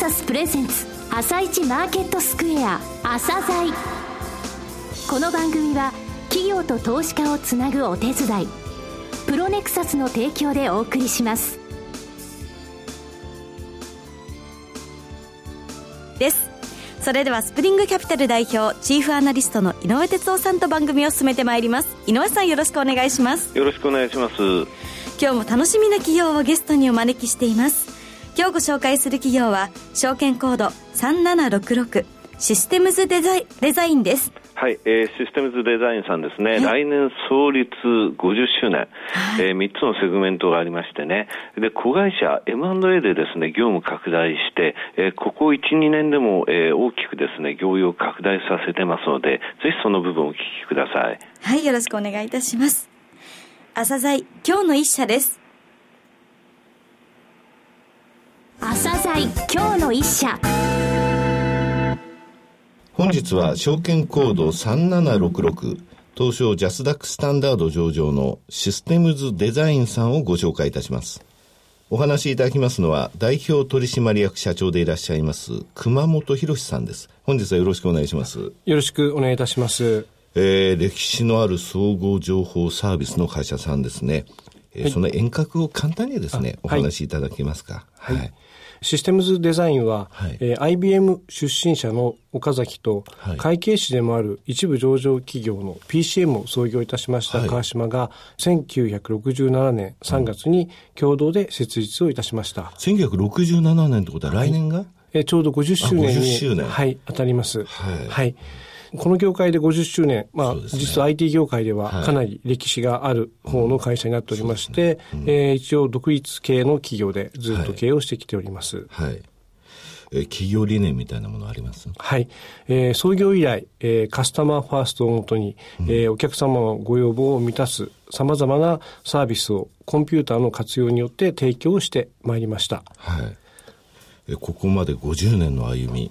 サスプレゼンツ朝一マーケットスクエア朝鮮この番組は企業と投資家をつなぐお手伝いプロネクサスの提供でお送りします。です。それではスプリングキャピタル代表チーフアナリストの井上哲夫さんと番組を進めてまいります。井上さんよろしくお願いします。よろしくお願いします。今日も楽しみな企業をゲストにお招きしています今日ご紹介する企業は証券コード3766システムズデザイデザインですはい、えー、システムズデザインさんですね、来年創立50周年、はい、えー、3つのセグメントがありましてね、で、子会社 M&A でですね、業務拡大して、えー、ここ1、2年でも、えー、大きくですね、業用拡大させてますので、ぜひその部分をお聞きください。はい、よろしくお願いいたします。朝鮮今日の一社です。朝鮮今日の一社。本日は証券コード3766東証ジャスダックスタンダード上場のシステムズデザインさんをご紹介いたします。お話しいただきますのは代表取締役社長でいらっしゃいます熊本博さんです。本日はよろしくお願いします。よろしくお願いいたします。えー、歴史のある総合情報サービスの会社さんですね。えー、はい、その遠隔を簡単にですね、お話しいただけますか？はい、はいシステムズデザインは、はい、えー、IBM 出身者の岡崎と、はい、会計士でもある一部上場企業の PCM を創業いたしました川島が、はい、1967年3月に共同で設立をいたしました。うん、1967年ってことは来年が、えー、ちょうど50周年に、周年。はい、当たります。はい、はいこの業界で50周年、まあ、ね、実は IT 業界ではかなり歴史がある方の会社になっておりまして、はいねうん、えー、一応独立系の企業でずっと経営をしてきております。はい、はいえ企業理念みたいなものあります？はい。えー、創業以来、えー、カスタマーファーストをもとに、うん、えー、お客様のご要望を満たす様々なサービスをコンピューターの活用によって提供してまいりました。はい。えここまで50年の歩み、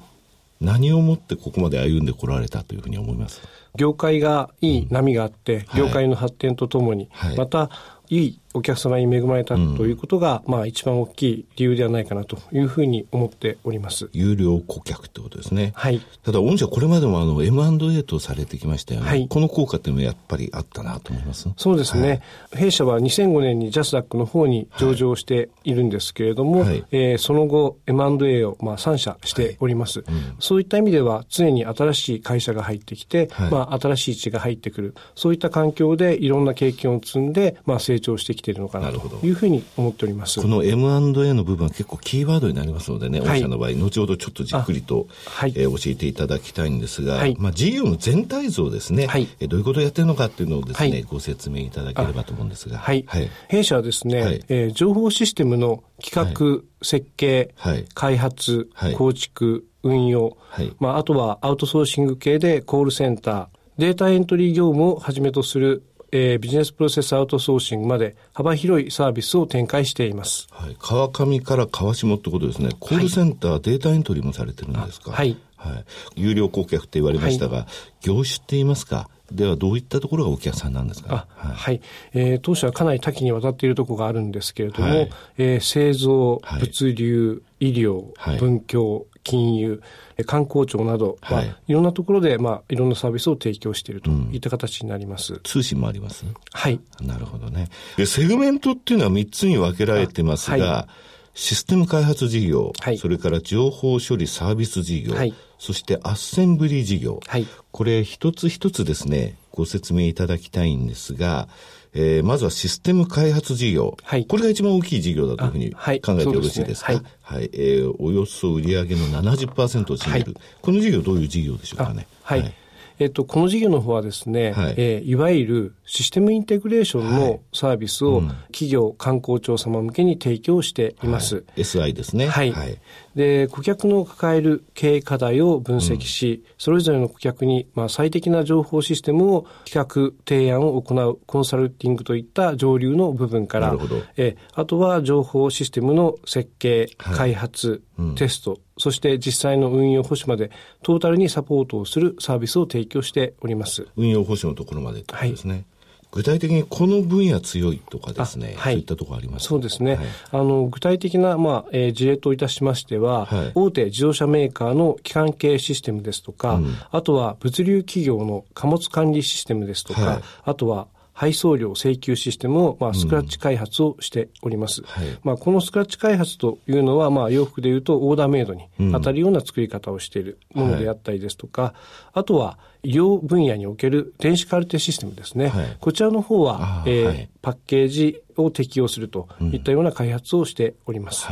何をもってここまで歩んでこられたというふうに思います？業界がいい波があって、うん、業界の発展とともに、はい、またいいお客様に恵まれたということが、うん、まあ一番大きい理由ではないかなというふうに思っております。有料顧客ってことですね。はい。ただ、御社これまでもあの M&A とされてきましたよね。はい。この効果っていうのはやっぱりあったなと思います？そうですね。はい、弊社は2005年にジャスダックの方に上場しているんですけれども、はい、えー、その後 M&A をまあ3社しております、はいうん、そういった意味では常に新しい会社が入ってきて、はい、まあ新しい血が入ってくる。そういった環境でいろんな経験を積んで、まあ成長してきているのかなというふうに思っております。この M&A の部分は結構キーワードになりますのでね、はい、御社の場合、後ほどちょっとじっくりと、はい、えー、教えていただきたいんですが、はい、まあ事業の全体像ですね、はい、えー、どういうことをやってるのかっていうのをですね、はい、ご説明いただければと思うんですが。はい。はい、弊社はですね、はい、えー、情報システムの企画、設計、開発、構築、運用、まあ、あとはアウトソーシング系でコールセンター、データエントリー業務をはじめとするえー、ビジネスプロセスアウトソーシングまで幅広いサービスを展開しています。はい。川上から川下ってことですね。コールセンター、はい、データエントリーもされてるんですか？はい。はい。有料顧客って言われましたが、はい、業種って言いますか？ではどういったところがお客さんなんですか、はい、はい、えー、当社はかなり多岐にわたっているところがあるんですけれども、はい、えー、製造、物流、医療、文教、金融、観光庁などは、い、いろんなところで、まあ、いろんなサービスを提供しているといった形になります。うん、通信もあります？はい。なるほどね。で、セグメントっていうのは3つに分けられてますが、はい、システム開発事業、はい、それから情報処理サービス事業、はい、そしてアッセンブリー事業、はい、これ一つ一つですね、ご説明いただきたいんですが、えー、まずはシステム開発事業。はい。これが一番大きい事業だというふうに考えてよろしいですか、はい、はい、えー、およそ売上の70%を占める、はい。この事業どういう事業でしょうかね？はい、はいえっと、この事業の方はですね、はいえー、いわゆるシステムインテグレーションのサービスを企業、観光庁様向けに提供しています。はい、SI ですね。はい。はい、で、顧客の抱える経営課題を分析し、うん、それぞれの顧客に、まあ、最適な情報システムを企画、提案を行うコンサルティングといった上流の部分から、えあとは情報システムの設計、開発、うん、テスト、そして実際の運用保守までトータルにサポートをするサービスを提供しております。運用保守のところまでってことですね。はい具体的にこの分野強いとかですね、はい、そういったところありますそうですね、はい、あの具体的な、まあえー、事例といたしましては、はい、大手自動車メーカーの機関系システムですとか、うん、あとは物流企業の貨物管理システムですとか、あとは配送料請求システムを、まあ、スクラッチ開発をしております。うんはい、まあ、このスクラッチ開発というのは、まあ、洋服でいうとオーダーメイドに当たるような作り方をしているものであったりですとか、はい、あとは、医療分野における電子カルテシステムですね。はい、こちらの方は、えー、パッケージを適用するといったような開発をしております。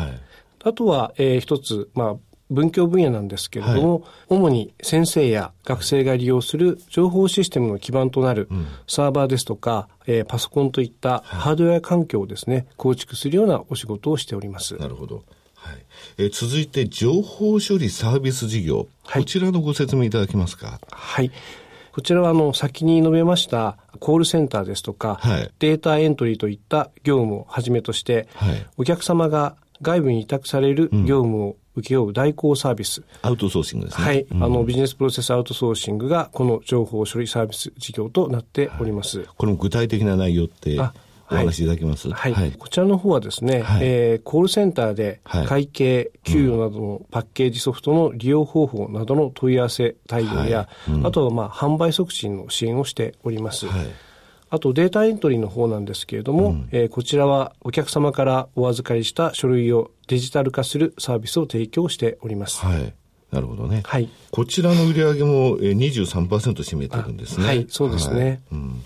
あとは、えー、一つ、まあ、文教分野なんですけれども、はい、主に先生や学生が利用する情報システムの基盤となるサーバーですとか、えー、パソコンといったハードウェア環境をですね、構築するようなお仕事をしております。なるほど。はい。えー、続いて、情報処理サービス事業。はい、こちらのご説明いただけますか？はい。こちらはあの先に述べましたコールセンターですとか、はい、データエントリーといった業務をはじめとして、はい、お客様が外部に委託される業務を請け負う代行サービス。アウトソーシングですね。はい。うん、あの、ビジネスプロセスアウトソーシングが、この情報処理サービス事業となっております。はい、この具体的な内容って、お話しいただけます、はい、はい、こちらの方はですね、はい、えー、コールセンターで会計、給与などのパッケージソフトの利用方法などの問い合わせ対応や、はい。うん、あとはまあ販売促進の支援をしております。はいあとデータエントリーの方なんですけれども、うん、えー、こちらはお客様からお預かりした書類をデジタル化するサービスを提供しております。はい。なるほどね。はい。こちらの売り上げも23%占めてるんですね。はい、そうですね。はい、うん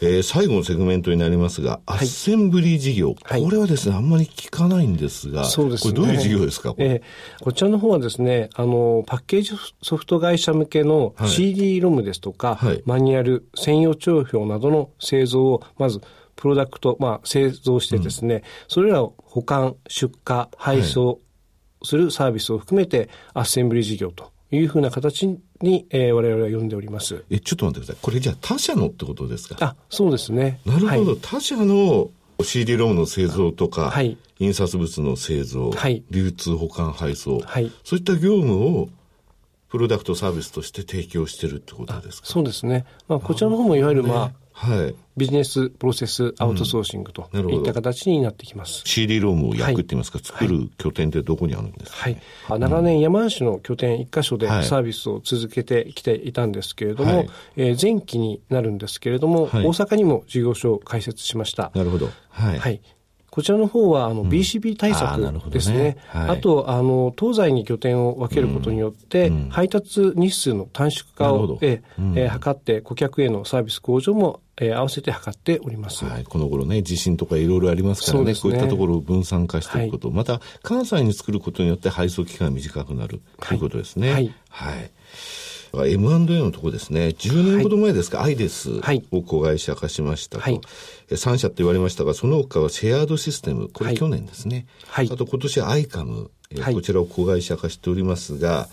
えー、最後のセグメントになりますが、アッセンブリー事業、はい、これはですね、あんまり聞かないんですが、そうですね。これどういう事業ですか？こえー、こちらの方はですね、あの、パッケージソフト会社向けの CD ロムですとか、はい、マニュアル、専用帳票などの製造を、まず、プロダクト、まあ、製造してですね、うん、それらを保管、出荷、配送するサービスを含めて、アッセンブリー事業というふうな形に、えー、我々は呼んでおります。え、ちょっと待ってください。これじゃあ他社のってことですか？あ、そうですね。なるほど。はい、他社の CD ロームの製造とか、はい、印刷物の製造、はい、流通保管配送、はい、そういった業務をプロダクトサービスとして提供してるってことですか？そうですね。まあ、こちらの方もいわゆる、まあ、はい、ビジネスプロセスアウトソーシングといった形になってきます。うん、CD ロームを焼くって言いますか、はい、作る拠点ってどこにあるんですか、はい、長年山梨の拠点1箇所でサービスを続けてきていたんですけれども、はい、えー、前期になるんですけれども、はい、大阪にも事業所を開設しました。なるほど。はい。はい、こちらの方はあの BCB 対策ですね。うん、あね。はい、あとあの東西に拠点を分けることによって、うん、配達日数の短縮化を、ええー、図って顧客へのサービス向上もえー、合わせて測っております。はい、この頃ね、地震とかいろいろありますからね、ね。こういったところを分散化していくこと、はい、また関西に作ることによって配送期間が短くなるということですね。はい。はい M&A のところですね、10年ほど前ですか、はい、アイデスを子会社化しましたと、はい、3社って言われましたが、その他はシェアードシステム、これ去年ですね、はい、あと今年アイカム、はい、こちらを子会社化しておりますが、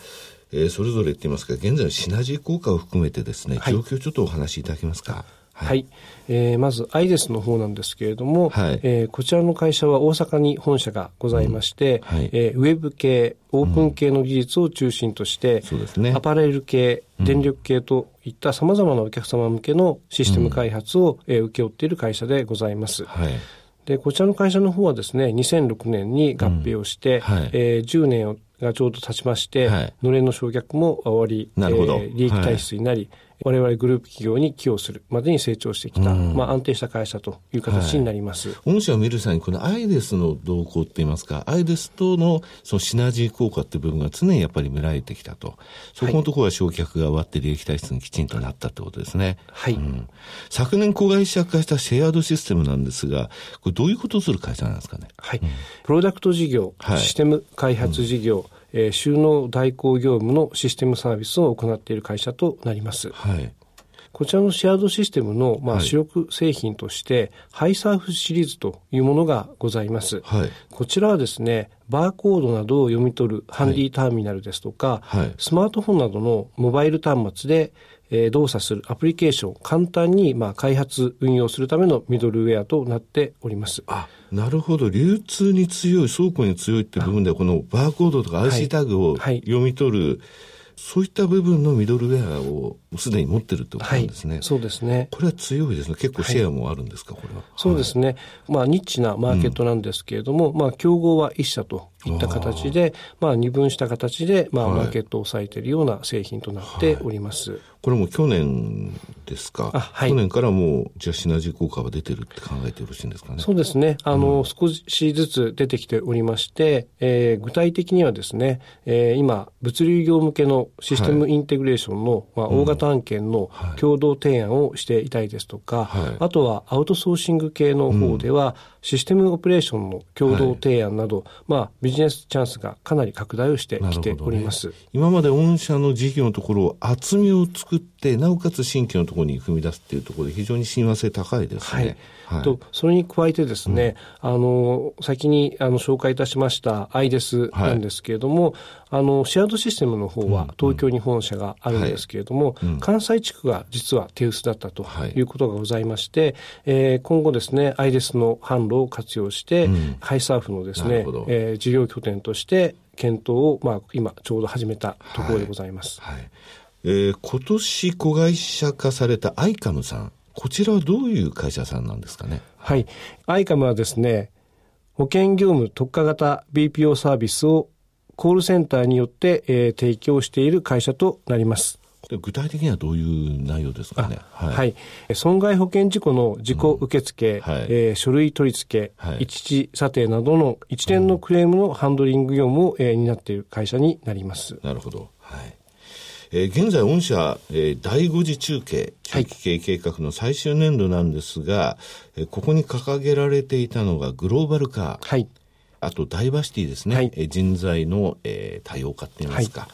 えー、それぞれって言いますか、現在のシナジー効果を含めてですね、状況をちょっとお話しいただけますか？はい、えー、まずアイデスの方なんですけれども、はい、えー、こちらの会社は大阪に本社がございまして、うん。はい、えー、ウェブ系、オープン系の技術を中心として、うんね、アパレル系、電力系といったさまざまなお客様向けのシステム開発を、うん、えー、請け負っている会社でございます。はい。で、こちらの会社の方はですね、2006年に合併をして、うん。はい、えー、10年がちょうど経ちまして、はい、のれんの焼却も終わり、なるほど。えー、利益体質になり、はい我々グループ企業に寄与するまでに成長してきた、うん、まあ、安定した会社という形になります。はい、御社を見る際に、このアイデスの動向って言いますか、アイデスとのそのシナジー効果っていう部分が常にやっぱり見られてきたと。そこのところは償却が終わって利益体質にきちんとなったってことですね。はい。うん、昨年子会社化したシェアードシステムなんですが、これどういうことをする会社なんですかね？はい。うん、プロダクト事業、システム開発事業、えー、収納代行業務のシステムサービスを行っている会社となります。はい。こちらのシェアードシステムの、まあ、主力製品として、ハイサーフシリーズというものがございます。はい、こちらはですね、バーコードなどを読み取るハンディターミナルですとか、はい、スマートフォンなどのモバイル端末で、えー、動作するアプリケーション、簡単に、まあ、開発、運用するためのミドルウェアとなっております。あ、なるほど。流通に強い、倉庫に強いって部分では、このバーコードとか IC タグを読み取る、はいはいそういった部分のミドルウェアをすでに持ってるってことなんですね。はい、そうですね。これは強いですね。結構シェアもあるんですか、はい、これは。そうですね。まあ、ニッチなマーケットなんですけれども、うん、まあ、競合は一社といった形で、まあ、二分した形で、まあ、マーケットを抑えているような製品となっております。はい、これも去年ですか、はい、去年からもう、じゃあシナジー効果が出てるって考えてよろしいんですかね？そうですね。あの、うん、少しずつ出てきておりまして、えー、具体的にはですね、えー、今、物流業向けのシステムインテグレーションの、まあ、大型案件の共同提案をしていたりですとか、はい、あとはアウトソーシング系の方では、システムオペレーションの共同提案など、はい、まあ、ビジネスチャンスがかなり拡大をしてきております。ね、今まで御社の事業のところを厚みを作って、なおかつ新規のところに踏み出すっていうところで非常に親和性高いですね。はい、とそれに加えてですね、うん、あの先にあの紹介いたしましたアイデスなんですけれども、はい、あのシェアードシステムの方は東京に本社があるんですけれども、うん、関西地区が実は手薄だったということがございまして、はい、えー、今後ですねアイデスの販路を活用して、うん、ハイサーフのですね、えー、事業拠点として検討を、まあ、今ちょうど始めたところでございます。はいえー、今年子会社化されたアイカムさんこちらはどういう会社さんなんですかね？はい。アイカムはですね、保険業務特化型 BPO サービスをコールセンターによって、えー、提供している会社となります。具体的にはどういう内容ですかね？はい、はい、損害保険事故の事故受付、うんはい、えー、書類取り付け、はい、一時査定などの一連のクレームのハンドリング業務を、えー、担っている会社になります。なるほど。はい。えー、現在、御社、えー、第5次中継、中期経営計画の最終年度なんですが、はい、えー、ここに掲げられていたのがグローバル化。はい。あと、ダイバーシティですね。はい、えー、人材の、えー、多様化って言いますか。はい、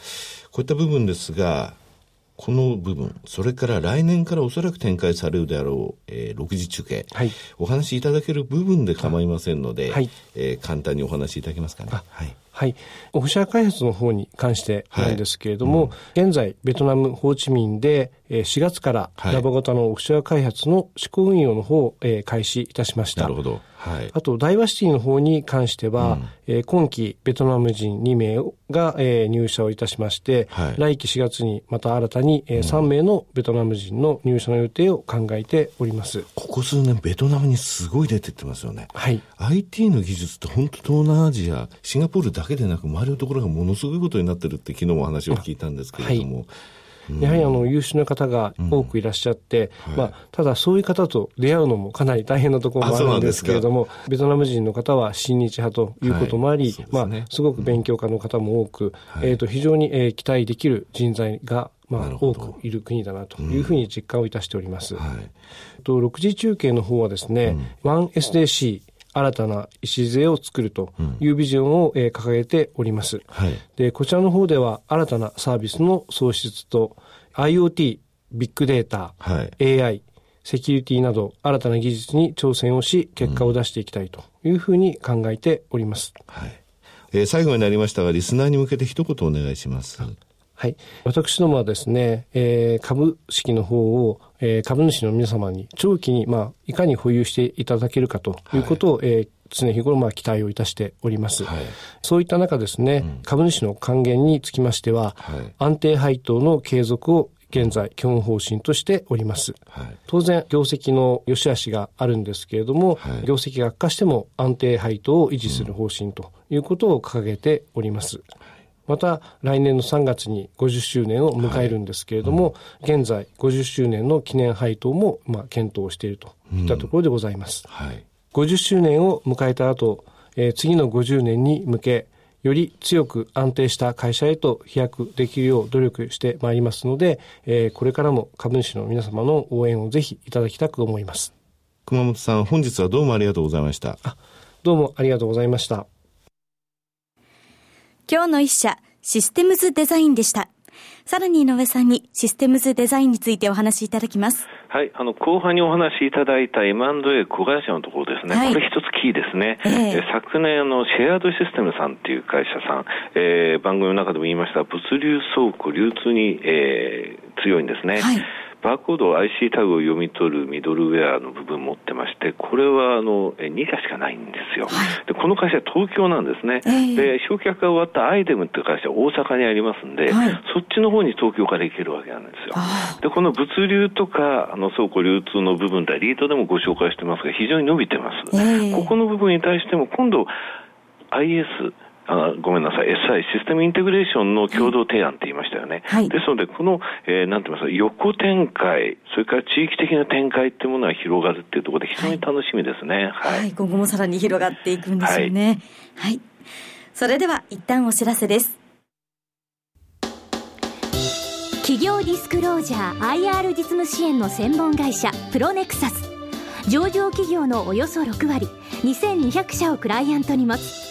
こういった部分ですが、この部分、それから来年からおそらく展開されるであろう、えー、6次中継、はい、お話しいただける部分で構いませんので、はい、えー、簡単にお話しいただけますかね。はい。はい。オフシャー開発の方に関してなんですけれども、はいうん、現在、ベトナム、ホーチミンで、4月からラボ型のオフシャー開発の試行運用の方を開始いたしました。なるほど。はい、あと、ダイバーシティの方に関しては、うん、今期ベトナム人2名が入社をいたしまして、はい、来期4月にまた新たに3名のベトナム人の入社の予定を考えております。ここ数年、ベトナムにすごい出てってますよね。はい。IT の技術って本当東南アジア、シンガポールだけでなく、周りのところがものすごいことになってるって昨日も話を聞いたんですけれども、はいやはりあの優秀な方が多くいらっしゃって、うん。はい、まあ、ただそういう方と出会うのもかなり大変なところもあるんですけれども、ベトナム人の方は親日派ということもあり、はい。ね、まあ、すごく勉強家の方も多く、うん、えー、と非常に、えー、期待できる人材がまあ、多くいる国だなというふうに実感をいたしております。うんはい、と6次中継の方はですね、うん、1SDC 新たな礎を作るというビジョンを、えー、掲げております、はい、で。こちらの方では新たなサービスの創出と IoT、ビッグデータ、はい、AI、セキュリティなど新たな技術に挑戦をし、結果を出していきたいというふうに考えております。はい。えー、最後になりましたが、リスナーに向けて一言お願いします。はい。私どもはですね、えー、株式の方を、えー、株主の皆様に長期に、まあ、いかに保有していただけるかということを、はい、えー常日頃まあ期待をいたしております。はい、そういった中ですね、うん、株主の還元につきましては、はい、安定配当の継続を現在基本方針としております。はい、当然、業績の良し悪しがあるんですけれども、はい、業績が悪化しても安定配当を維持する方針ということを掲げております。また来年の3月に50周年を迎えるんですけれども、はいうん、現在50周年の記念配当もまあ検討しているといったところでございます。うんはい、50周年を迎えた後、えー、次の50年に向けより強く安定した会社へと飛躍できるよう努力してまいりますので、えー、これからも株主の皆様の応援をぜひいただきたく思います。熊本さん、本日はどうもありがとうございました。どうもありがとうございました。今日の一社、システムズデザインでした。さらに井上さんにシステムズデザインについてお話しいただきます。はい、あの、後半にお話しいただいた M&A 子会社のところですね。はい、これ一つキーですね。えー、昨年、あの、シェアードシステムさんっていう会社さん、えー、番組の中でも言いました、物流倉庫、流通に、えー、強いんですね。はいバーコード IC タグを読み取るミドルウェアの部分持ってまして、これはあの2社しかないんですよ。はい、でこの会社は東京なんですね。えー、で焼却が終わったアイデムっていう会社は大阪にありますんで、はい、そっちの方に東京から行けるわけなんですよ。でこの物流とかあの倉庫流通の部分でリートでもご紹介してますが非常に伸びてます。えー、ここの部分に対しても今度 IS あごめんなさい、SI、システムインテグレーションの共同提案って言いましたよね。はい、ですので、この、えー、なんて言いますか、横展開、それから地域的な展開っていうものが広がるっていうところで非常に楽しみですね。はい。はい、今後もさらに広がっていくんですよね。はい、はい。それでは、一旦お知らせです。企業ディスクロージャー IR 実務支援の専門会社プロネクサス上場企業のおよそ6割2200社をクライアントに持つ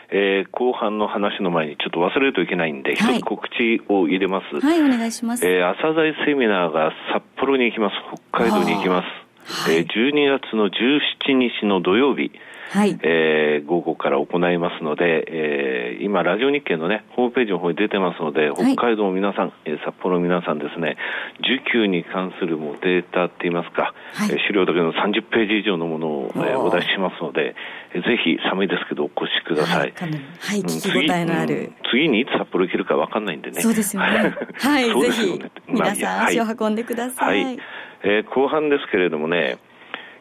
えー、後半の話の前にちょっと忘れるといけないんで、一、つ告知を入れます。はい、お願いします。えー、朝鮮セミナーが札幌に行きます。北海道に行きます。はい、えー、12月の17日の土曜日、はい、えー、午後から行いますので、えー、今、ラジオ日経のね、ホームページの方に出てますので、北海道の皆さん、はい、札幌の皆さんですね、受給に関するもうデータって言いますか、はい、資料だけの30ページ以上のものを、えー、お出ししますので、ぜひ寒いですけどお越しください。はい、はい、聞き応えのある、うん、次にいつ札幌行けるか分かんないんでね。そうですよね。はい、ぜひ、皆さん足を運んでください。はい、えー、後半ですけれどもね、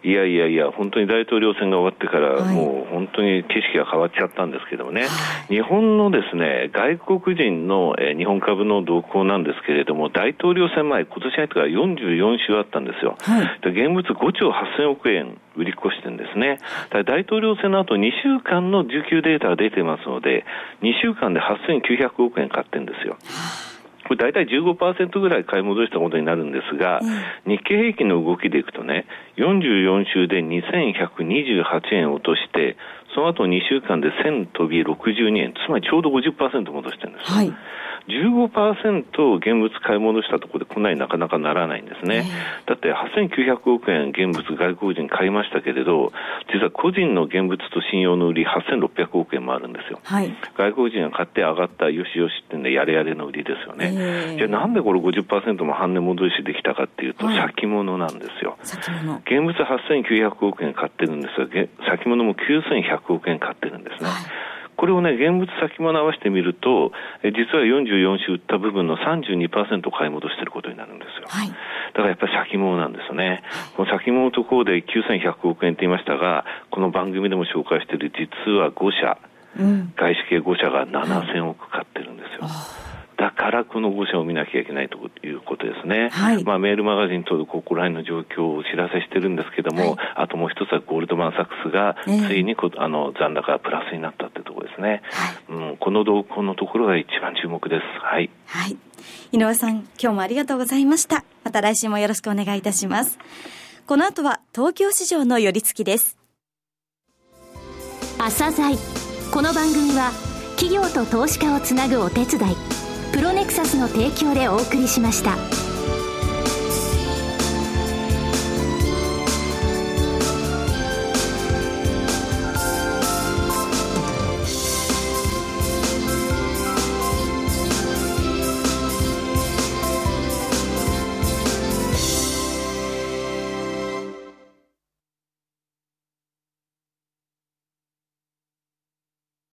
いやいやいや、本当に大統領選が終わってから、もう本当に景色が変わっちゃったんですけどもね、はい、日本のですね外国人の、えー、日本株の動向なんですけれども、大統領選前、今年入ってから44週あったんですよ、はい、で現物5兆8000億円売り越してるんですね、大統領選の後2週間の受給データが出てますので、2週間で8900億円買ってるんですよ。これ大体15%ぐらい買い戻したことになるんですが、うん、日経平均の動きでいくとね、44週で2128円落として、その後2週間で1000飛び62円、つまりちょうど50%戻してるんです。はい15%現物買い戻したところでこんなになかなかならないんですね。だって8900億円現物外国人買いましたけれど、実は個人の現物と信用の売り8600億円もあるんですよ。はい、外国人が買って上がったよしよしってんでやれやれの売りですよね。じゃあなんでこれ50%も半値戻しできたかっていうと、先物なんですよ。先物。現物8900億円買ってるんですが、先物も9100億円買ってるんですね。はいこれをね、現物先物合わせてみると、実は44週売った部分の32%買い戻していることになるんですよ。はい、だからやっぱり先物なんですよね。この先物のところで9100億円って言いましたが、この番組でも紹介している実は5社、うん、外資系5社が7000億買ってるんですよ。はいだからこの5社を見なきゃいけないということですね。はい、まあ、メールマガジン等でここら辺の状況をお知らせしてるんですけども、はい、あともう一つはゴールドマン・サックスがついにこ、あの残高がプラスになったってところですね。はい、うん、この動向のところが一番注目です。はい。はい。井上さん、今日もありがとうございました。また来週もよろしくお願いいたします。この後は東京市場の寄り付きです。朝鮮この番組は企業と投資家をつなぐお手伝いプロネクサスの提供でお送りしました。